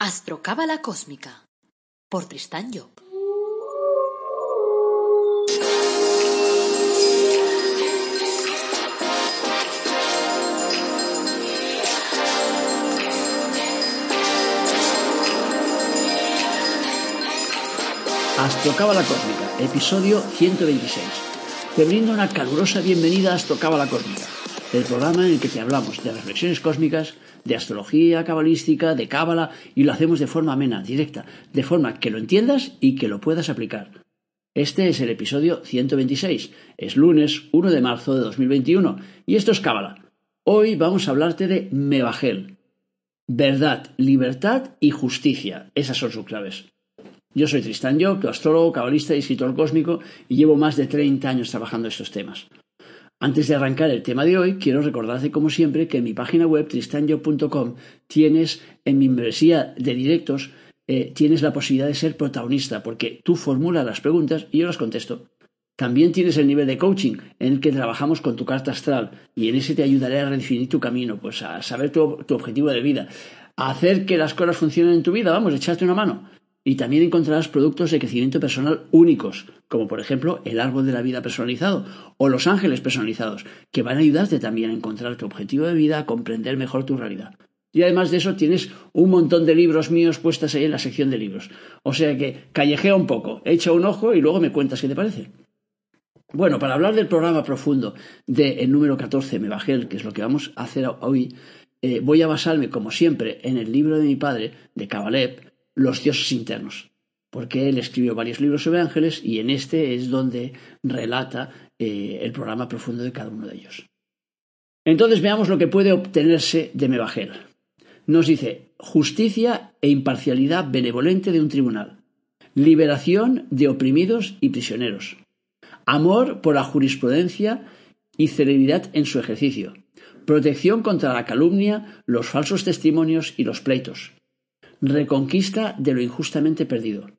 Astrocábala Cósmica por Tristán Job. Astrocábala Cósmica, episodio 126. Te brindo una calurosa bienvenida a Astrocábala Cósmica, el programa en el que te hablamos de reflexiones cósmicas, de astrología cabalística, de cábala, y lo hacemos de forma amena, directa, de forma que lo entiendas y que lo puedas aplicar. Este es el episodio 126. Es lunes 1 de marzo de 2021 y esto es cábala. Hoy vamos a hablarte de Mebagel. Verdad, libertad y justicia. Esas son sus claves. Yo soy Tristan Job, tu astrólogo, cabalista y escritor cósmico, y llevo más de 30 años trabajando estos temas. Antes de arrancar el tema de hoy, quiero recordarte como siempre que en mi página web tristanyo.com tienes en mi membresía de directos eh, tienes la posibilidad de ser protagonista porque tú formulas las preguntas y yo las contesto. También tienes el nivel de coaching en el que trabajamos con tu carta astral y en ese te ayudaré a redefinir tu camino, pues a saber tu, tu objetivo de vida, a hacer que las cosas funcionen en tu vida, vamos, echarte una mano. Y también encontrarás productos de crecimiento personal únicos, como por ejemplo el árbol de la vida personalizado o los ángeles personalizados, que van a ayudarte también a encontrar tu objetivo de vida, a comprender mejor tu realidad. Y además de eso tienes un montón de libros míos puestos ahí en la sección de libros. O sea que callejea un poco, echa un ojo y luego me cuentas qué te parece. Bueno, para hablar del programa profundo del número 14, Mebagel, que es lo que vamos a hacer hoy, eh, voy a basarme, como siempre, en el libro de mi padre, de Kabalev, los dioses internos, porque él escribió varios libros sobre ángeles y en este es donde relata eh, el programa profundo de cada uno de ellos. Entonces veamos lo que puede obtenerse de Mebagel. Nos dice justicia e imparcialidad benevolente de un tribunal, liberación de oprimidos y prisioneros, amor por la jurisprudencia y celeridad en su ejercicio, protección contra la calumnia, los falsos testimonios y los pleitos, reconquista de lo injustamente perdido.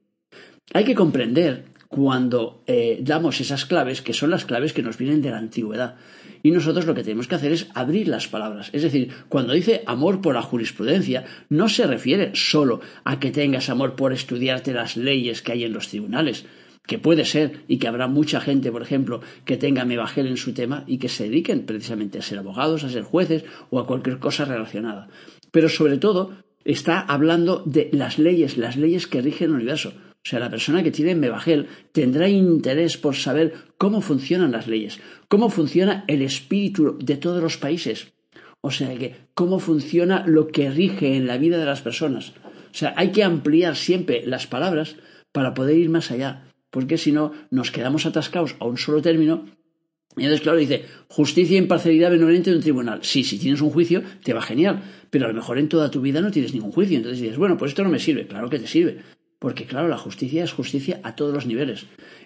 Hay que comprender cuando eh, damos esas claves, que son las claves que nos vienen de la antigüedad. Y nosotros lo que tenemos que hacer es abrir las palabras. Es decir, cuando dice amor por la jurisprudencia, no se refiere solo a que tengas amor por estudiarte las leyes que hay en los tribunales, que puede ser y que habrá mucha gente, por ejemplo, que tenga mebagel en su tema y que se dediquen precisamente a ser abogados, a ser jueces o a cualquier cosa relacionada. Pero sobre todo, está hablando de las leyes, las leyes que rigen el universo. O sea, la persona que tiene Mebagel tendrá interés por saber cómo funcionan las leyes, cómo funciona el espíritu de todos los países. O sea, que cómo funciona lo que rige en la vida de las personas. O sea, hay que ampliar siempre las palabras para poder ir más allá, porque si no nos quedamos atascados a un solo término y entonces, claro, dice, justicia e imparcialidad benevolente de un tribunal. Sí, si tienes un juicio, te va genial, pero a lo mejor en toda tu vida no tienes ningún juicio. Entonces dices, bueno, pues esto no me sirve. Claro que te sirve. Porque, claro, la justicia es justicia a todos los niveles.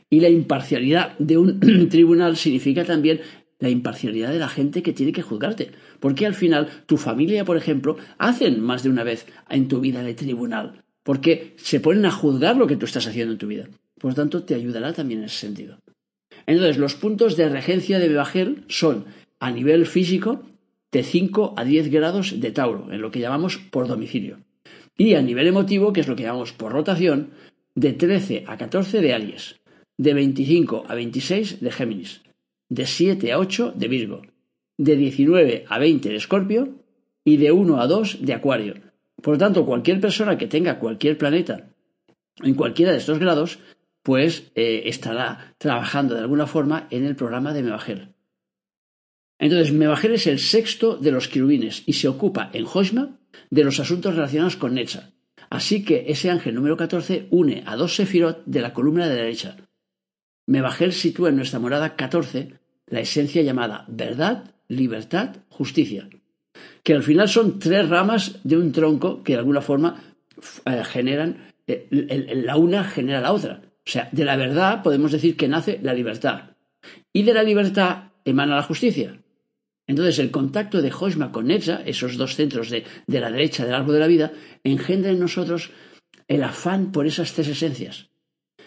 Y la imparcialidad de un tribunal significa también la imparcialidad de la gente que tiene que juzgarte. Porque al final, tu familia, por ejemplo, hacen más de una vez en tu vida el tribunal. Porque se ponen a juzgar lo que tú estás haciendo en tu vida. Por lo tanto, te ayudará también en ese sentido. Entonces, los puntos de regencia de Bebagel son, a nivel físico, de 5 a 10 grados de Tauro, en lo que llamamos por domicilio. Y a nivel emotivo, que es lo que llamamos por rotación, de 13 a 14 de Aries, de 25 a 26 de Géminis, de 7 a 8 de Virgo, de 19 a 20 de Escorpio y de 1 a 2 de Acuario. Por lo tanto, cualquier persona que tenga cualquier planeta en cualquiera de estos grados pues eh, estará trabajando de alguna forma en el programa de Mebagel. Entonces, Mebagel es el sexto de los querubines y se ocupa en Hoshma de los asuntos relacionados con Netza. Así que ese ángel número 14 une a dos sefirot de la columna de la derecha. Mebagel sitúa en nuestra morada 14 la esencia llamada verdad, libertad, justicia, que al final son tres ramas de un tronco que de alguna forma eh, generan, eh, la una genera la otra. O sea, de la verdad podemos decir que nace la libertad. Y de la libertad emana la justicia. Entonces, el contacto de Hoshma con Netza, esos dos centros de, la derecha del árbol de la vida, engendra en nosotros el afán por esas tres esencias.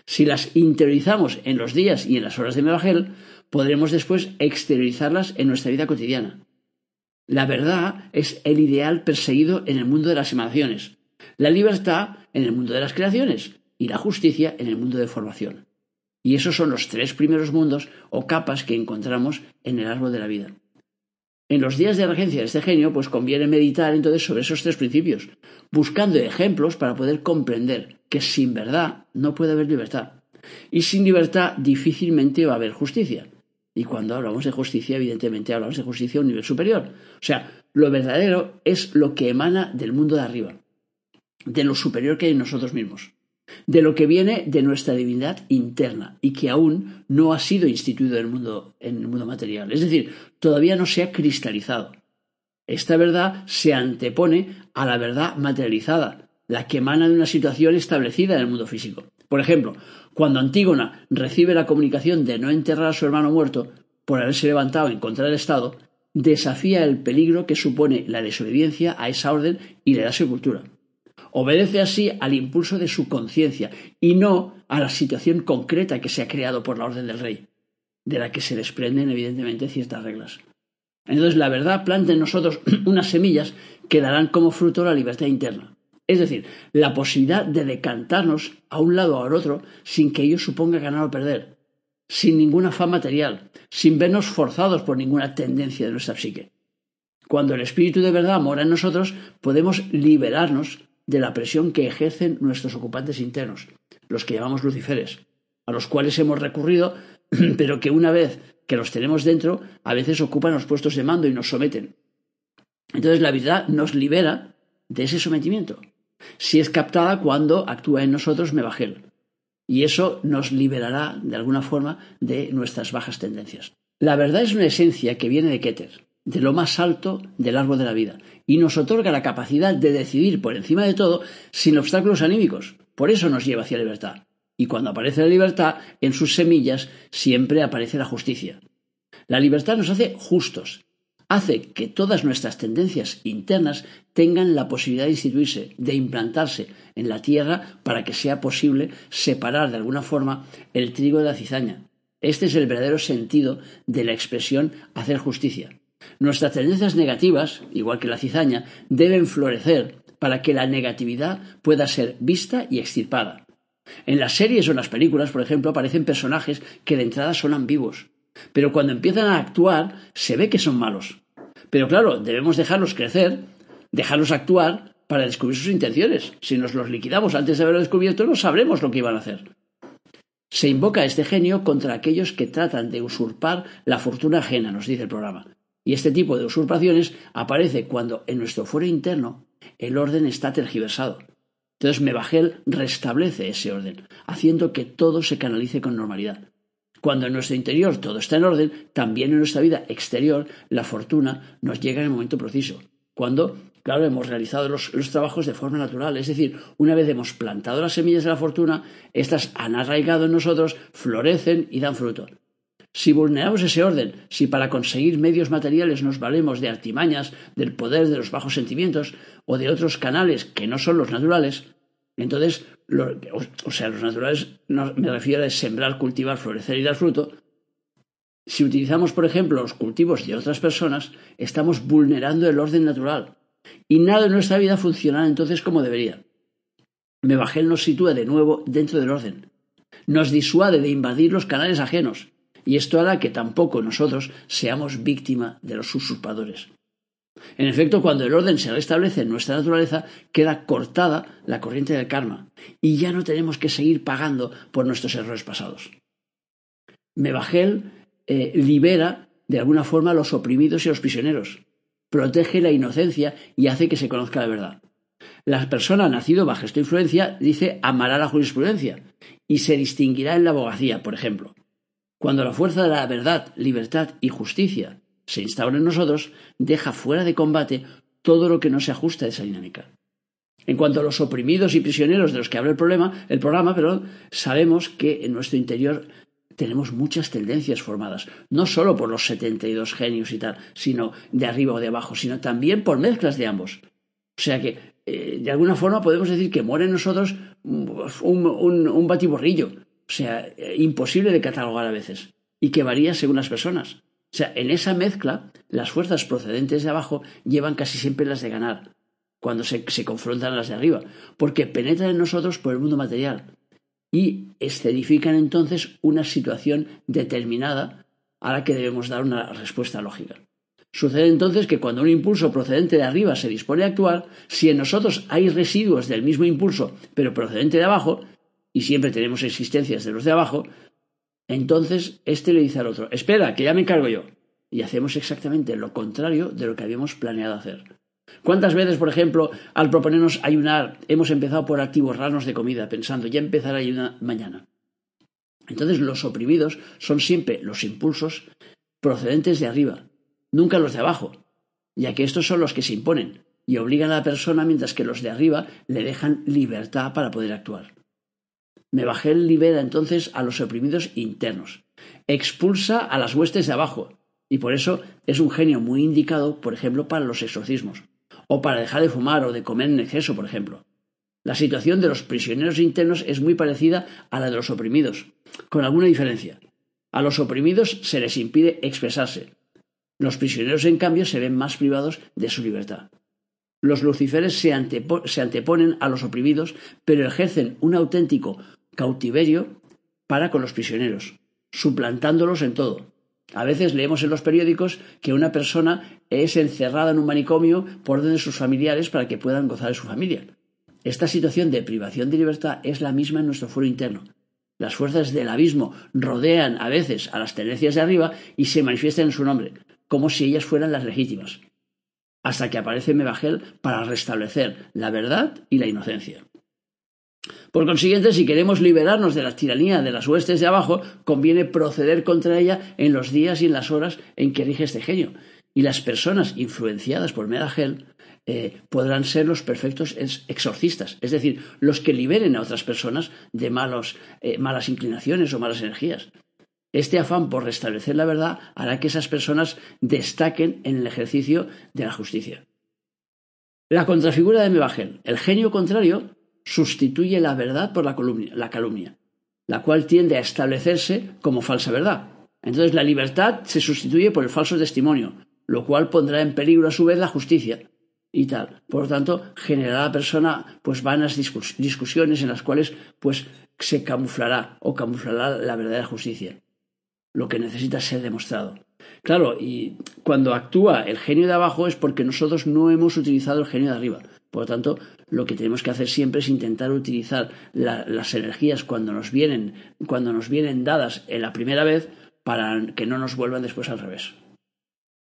Si las interiorizamos en los días y en las horas de Mebagel, podremos después exteriorizarlas en nuestra vida cotidiana. La verdad es el ideal perseguido en el mundo de las emanaciones. la libertad en el mundo de las creaciones y la justicia en el mundo de formación. Y esos son los tres primeros mundos o capas que encontramos en el árbol de la vida. En los días de regencia de este genio, pues conviene meditar entonces sobre esos tres principios, buscando ejemplos para poder comprender que sin verdad no puede haber libertad. Y sin libertad difícilmente va a haber justicia. Y cuando hablamos de justicia, evidentemente hablamos de justicia a un nivel superior. O sea, lo verdadero es lo que emana del mundo de arriba, de lo superior que hay en nosotros mismos, de lo que viene de nuestra divinidad interna y que aún no ha sido instituido en el mundo, en el mundo material. Es decir, todavía no se ha cristalizado. Esta verdad se antepone a la verdad materializada, la que emana de una situación establecida en el mundo físico. Por ejemplo, cuando Antígona recibe la comunicación de no enterrar a su hermano muerto por haberse levantado en contra del Estado, desafía el peligro que supone la desobediencia a esa orden y le da sepultura. Obedece así al impulso de su conciencia y no a la situación concreta que se ha creado por la orden del rey, de la que se desprenden evidentemente ciertas reglas. Entonces la verdad planta en nosotros unas semillas que darán como fruto la libertad interna. Es decir, la posibilidad de decantarnos a un lado o al otro sin que ello suponga ganar o perder, sin ningún afán material, sin vernos forzados por ninguna tendencia de nuestra psique. Cuando el Espíritu de verdad mora en nosotros, podemos liberarnos de la presión que ejercen nuestros ocupantes internos, los que llamamos luciferes, a los cuales hemos recurrido, pero que una vez que los tenemos dentro, a veces ocupan los puestos de mando y nos someten. Entonces la verdad nos libera de ese sometimiento si es captada cuando actúa en nosotros Mebajel. Y eso nos liberará, de alguna forma, de nuestras bajas tendencias. La verdad es una esencia que viene de Keter, de lo más alto del árbol de la vida, y nos otorga la capacidad de decidir por encima de todo sin obstáculos anímicos. Por eso nos lleva hacia libertad. Y cuando aparece la libertad, en sus semillas siempre aparece la justicia. La libertad nos hace justos, hace que todas nuestras tendencias internas tengan la posibilidad de instituirse, de implantarse en la tierra para que sea posible separar de alguna forma el trigo de la cizaña. Este es el verdadero sentido de la expresión hacer justicia. Nuestras tendencias negativas, igual que la cizaña, deben florecer para que la negatividad pueda ser vista y extirpada. En las series o en las películas, por ejemplo, aparecen personajes que de entrada son ambiguos, pero cuando empiezan a actuar se ve que son malos. Pero claro, debemos dejarlos crecer, dejarlos actuar para descubrir sus intenciones. Si nos los liquidamos antes de haberlo descubierto, no sabremos lo que iban a hacer. Se invoca este genio contra aquellos que tratan de usurpar la fortuna ajena, nos dice el programa. Y este tipo de usurpaciones aparece cuando en nuestro fuero interno el orden está tergiversado. Entonces Mebajel restablece ese orden, haciendo que todo se canalice con normalidad. Cuando en nuestro interior todo está en orden, también en nuestra vida exterior la fortuna nos llega en el momento preciso. Cuando, claro, hemos realizado los, trabajos de forma natural. Es decir, una vez hemos plantado las semillas de la fortuna, éstas han arraigado en nosotros, florecen y dan fruto. Si vulneramos ese orden, si para conseguir medios materiales nos valemos de artimañas, del poder de los bajos sentimientos o de otros canales que no son los naturales, entonces, o, sea, los naturales me refiero a sembrar, cultivar, florecer y dar fruto. Si utilizamos, por ejemplo, los cultivos de otras personas, estamos vulnerando el orden natural. Y nada en nuestra vida funcionará entonces como debería. Mebajel nos sitúa de nuevo dentro del orden. Nos disuade de invadir los canales ajenos. Y esto hará que tampoco nosotros seamos víctima de los usurpadores. En efecto, cuando el orden se restablece en nuestra naturaleza, queda cortada la corriente del karma y ya no tenemos que seguir pagando por nuestros errores pasados. Mebajel eh, libera de alguna forma a los oprimidos y a los prisioneros, protege la inocencia y hace que se conozca la verdad. La persona nacida bajo esta influencia dice amará la jurisprudencia y se distinguirá en la abogacía, por ejemplo. Cuando la fuerza de la verdad, libertad y justicia se instaura en nosotros, deja fuera de combate todo lo que no se ajusta a esa dinámica. En cuanto a los oprimidos y prisioneros de los que habla el, problema, el programa, pero sabemos que en nuestro interior tenemos muchas tendencias formadas, no solo por los 72 genios y tal, sino de arriba o de abajo, sino también por mezclas de ambos. O sea que, eh, de alguna forma, podemos decir que muere en nosotros un, batiborrillo, sea, eh, imposible de catalogar a veces, y que varía según las personas. O sea, en esa mezcla, las fuerzas procedentes de abajo llevan casi siempre las de ganar. cuando se, se confrontan las de arriba, porque penetran en nosotros por el mundo material y escenifican entonces una situación determinada a la que debemos dar una respuesta lógica. Sucede entonces que cuando un impulso procedente de arriba se dispone a actuar, si en nosotros hay residuos del mismo impulso, pero procedente de abajo, y siempre tenemos existencias de los de abajo, entonces éste le dice al otro, espera, que ya me encargo yo. Y hacemos exactamente lo contrario de lo que habíamos planeado hacer. ¿Cuántas veces, por ejemplo, al proponernos ayunar, hemos empezado por activorarnos de comida, pensando, ya empezaré a ayunar mañana? Entonces los oprimidos son siempre los impulsos procedentes de arriba, nunca los de abajo, ya que estos son los que se imponen y obligan a la persona mientras que los de arriba le dejan libertad para poder actuar. Mebajel libera entonces a los oprimidos internos, expulsa a las huestes de abajo, y por eso es un genio muy indicado, por ejemplo, para los exorcismos, o para dejar de fumar o de comer en exceso, por ejemplo. La situación de los prisioneros internos es muy parecida a la de los oprimidos, con alguna diferencia. A los oprimidos se les impide expresarse, los prisioneros, en cambio, se ven más privados de su libertad. Los luciferes se, anteponen a los oprimidos, pero ejercen un auténtico cautiverio para con los prisioneros, suplantándolos en todo. A veces leemos en los periódicos que una persona es encerrada en un manicomio por orden de sus familiares para que puedan gozar de su familia. Esta situación de privación de libertad es la misma en nuestro foro interno. Las fuerzas del abismo rodean a veces a las tendencias de arriba y se manifiestan en su nombre, como si ellas fueran las legítimas, hasta que aparece Mebagel para restablecer la verdad y la inocencia. Por consiguiente, si queremos liberarnos de la tiranía de las huestes de abajo, conviene proceder contra ella en los días y en las horas en que rige este genio. Y las personas influenciadas por Medagel eh, podrán ser los perfectos exorcistas, es decir, los que liberen a otras personas de malos, eh, malas inclinaciones o malas energías. Este afán por restablecer la verdad hará que esas personas destaquen en el ejercicio de la justicia. La contrafigura de Mebagel, el genio contrario, sustituye la verdad por la, la calumnia, la cual tiende a establecerse como falsa verdad. Entonces la libertad se sustituye por el falso testimonio, lo cual pondrá en peligro a su vez la justicia y tal. Por lo tanto, generará a la persona pues vanas discusiones en las cuales pues se camuflará o camuflará la verdadera justicia lo que necesita ser demostrado. Claro, y cuando actúa el genio de abajo es porque nosotros no hemos utilizado el genio de arriba. Por lo tanto, lo que tenemos que hacer siempre es intentar utilizar las energías cuando nos vienen, cuando nos vienen dadas en la primera vez para que no nos vuelvan después al revés.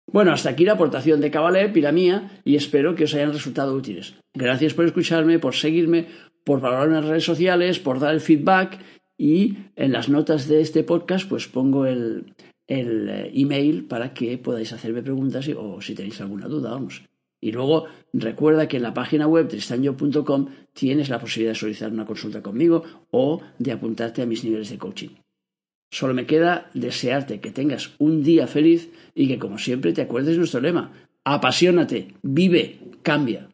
Bueno, hasta aquí la aportación de Cabalep y la mía, y espero que os hayan resultado útiles. Gracias por escucharme, por seguirme, por valorarme en las redes sociales, por dar el feedback y en las notas de este podcast pues pongo el, el eh, email para que podáis hacerme preguntas o si tenéis alguna duda, vamos. Y luego recuerda que en la página web tristanyo.com tienes la posibilidad de solicitar una consulta conmigo o de apuntarte a mis niveles de coaching. Solo me queda desearte que tengas un día feliz y que como siempre te acuerdes de nuestro lema. Apasionate, vive, cambia.